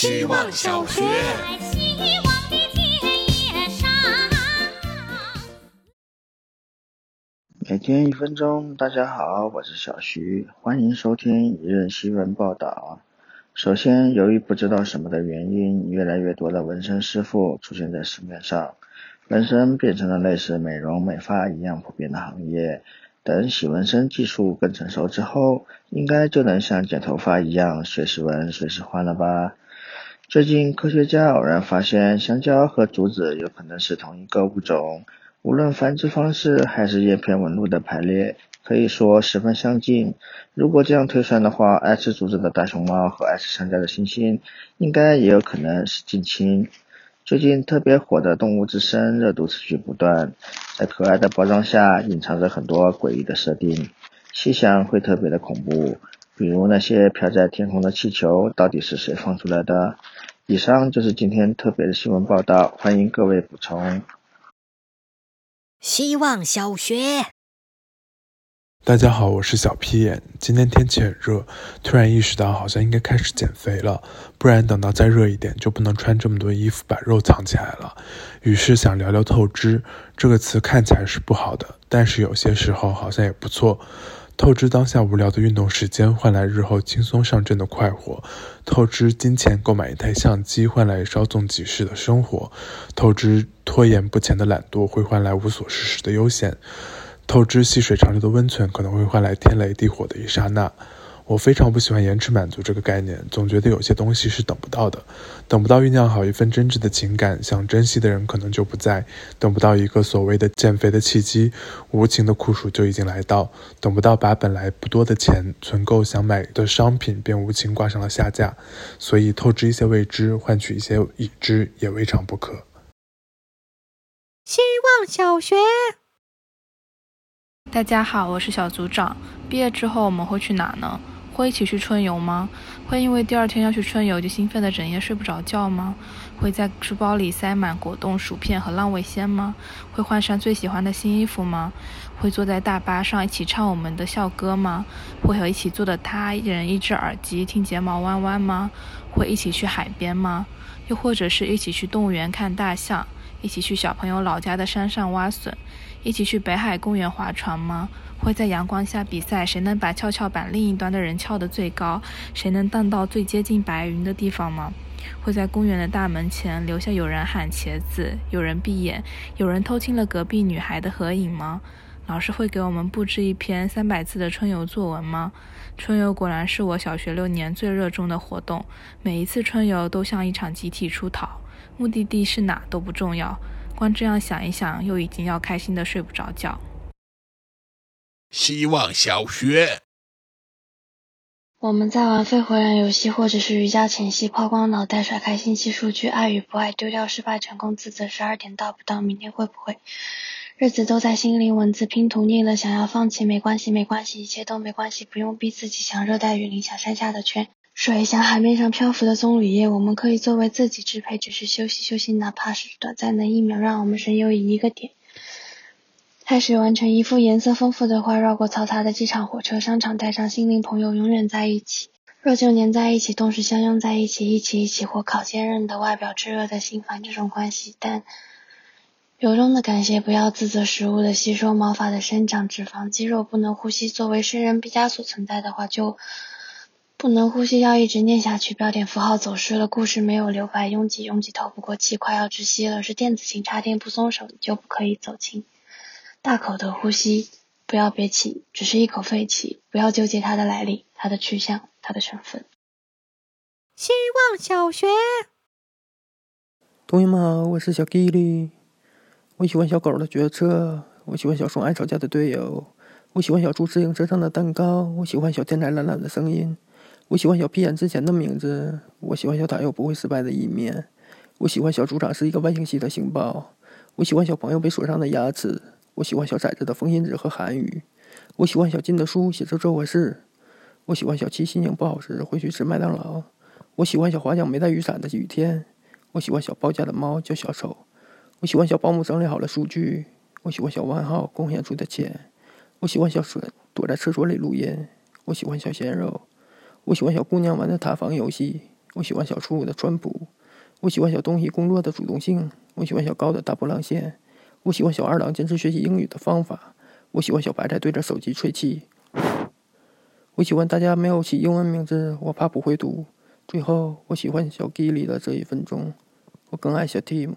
希望小学。每天一分钟，大家好，我是小徐，欢迎收听一日新闻报道。首先，由于不知道什么的原因，越来越多的纹身师傅出现在市面上，纹身变成了类似美容美发一样普遍的行业。等洗纹身技术更成熟之后，应该就能像剪头发一样随时纹随时换了吧？最近科学家偶然发现，香蕉和竹子有可能是同一个物种，无论繁殖方式还是叶片纹路的排列，可以说十分相近。如果这样推算的话，爱吃竹子的大熊猫和爱吃香蕉的猩猩，应该也有可能是近亲。最近特别火的《动物之声》热度持续不断，在可爱的包装下隐藏着很多诡异的设定，细想会特别的恐怖。比如那些飘在天空的气球，到底是谁放出来的？以上就是今天特别的新闻报道，欢迎各位补充。希望小学。大家好，我是小屁眼。今天天气很热，突然意识到好像应该开始减肥了，不然等到再热一点就不能穿这么多衣服把肉藏起来了。于是想聊聊透支这个词，看起来是不好的，但是有些时候好像也不错。透支当下无聊的运动时间，换来日后轻松上阵的快活；透支金钱购买一台相机，换来稍纵即逝的生活；透支拖延不前的懒惰，会换来无所事事的悠闲。透支细水长流的温存可能会换来天雷地火的一刹那。我非常不喜欢延迟满足这个概念，总觉得有些东西是等不到的。等不到酝酿好一份真挚的情感，想珍惜的人可能就不在；等不到一个所谓的减肥的契机，无情的酷暑就已经来到；等不到把本来不多的钱存够想买的商品，便无情挂上了下架。所以透支一些未知，换取一些已知，也未尝不可。希望小学。大家好，我是小组长。毕业之后我们会去哪呢？会一起去春游吗？会因为第二天要去春游就兴奋的整夜睡不着觉吗？会在书包里塞满果冻、薯片和浪味仙吗？会换上最喜欢的新衣服吗？会坐在大巴上一起唱我们的校歌吗？会和一起坐的他一人一只耳机听睫毛弯弯吗？会一起去海边吗？又或者是一起去动物园看大象？一起去小朋友老家的山上挖笋？一起去北海公园划船吗？会在阳光下比赛，谁能把跷跷板另一端的人翘得最高？谁能荡到最接近白云的地方吗？会在公园的大门前留下有人喊茄子，有人闭眼，有人偷亲了隔壁女孩的合影吗？老师会给我们布置一篇三百字的春游作文吗？春游果然是我小学六年最热衷的活动，每一次春游都像一场集体出逃，目的地是哪都不重要。光这样想一想，又已经要开心的睡不着觉。希望小学。我们在玩飞回燃游戏，或者是瑜伽前戏，抛光脑袋，甩开信息数据，爱与不爱，丢掉失败，成功自责，十二点到不到，明天会不会？日子都在心灵文字拼图腻了，想要放弃没关系，没关系，一切都没关系，不用逼自己，想热带雨林，想山下的泉。水想海面上漂浮的棕榈叶，我们可以作为自己支配，只是休息休息，哪怕是短暂的一秒，让我们神游一个点。开始完成一幅颜色丰富的画，绕过嘈杂的机场、火车、商场，带上心灵朋友，永远在一起。若就粘在一起，同时相拥在一起，一起一起火烤坚韧的外表，炙热的心，烦这种关系。但由衷的感谢，不要自责食物的吸收、毛发的生长、脂肪、肌肉不能呼吸。作为诗人毕加索存在的话，就。不能呼吸，要一直念下去。标点符号走失了，故事没有留白，拥挤拥挤透不过气，快要窒息了。是电子琴插电不松手，你就不可以走近。大口的呼吸，不要憋气，只是一口废气。不要纠结它的来历、它的去向、它的成分。希望小学，同学们好，我是小 Gilly。我喜欢小狗的决策，我喜欢小熊爱吵架的队友，我喜欢小猪自行车上的蛋糕，我喜欢小天才懒懒的声音。我喜欢小屁眼之前的名字，我喜欢小塔又不会失败的一面，我喜欢小组长是一个外星系的星报，我喜欢小朋友被锁上的牙齿，我喜欢小崽子的风信子和韩语，我喜欢小金的书写着做坏事，我喜欢小七心情不好时会去吃麦当劳，我喜欢小滑翔没带雨伞的雨天，我喜欢小包家的猫叫小丑，我喜欢小保姆整理好了数据，我喜欢小万号贡献出的钱，我喜欢小笋躲在厕所里录音，我喜欢小鲜肉。我喜欢小姑娘玩的塔防游戏，我喜欢小初的川普。我喜欢小东西工作的主动性。我喜欢小高的大波浪线。我喜欢小二郎坚持学习英语的方法。我喜欢小白菜对着手机吹气。我喜欢大家没有起英文名字，我怕不会读。最后，我喜欢小 Gilly 的这一分钟。我更爱小 Tim。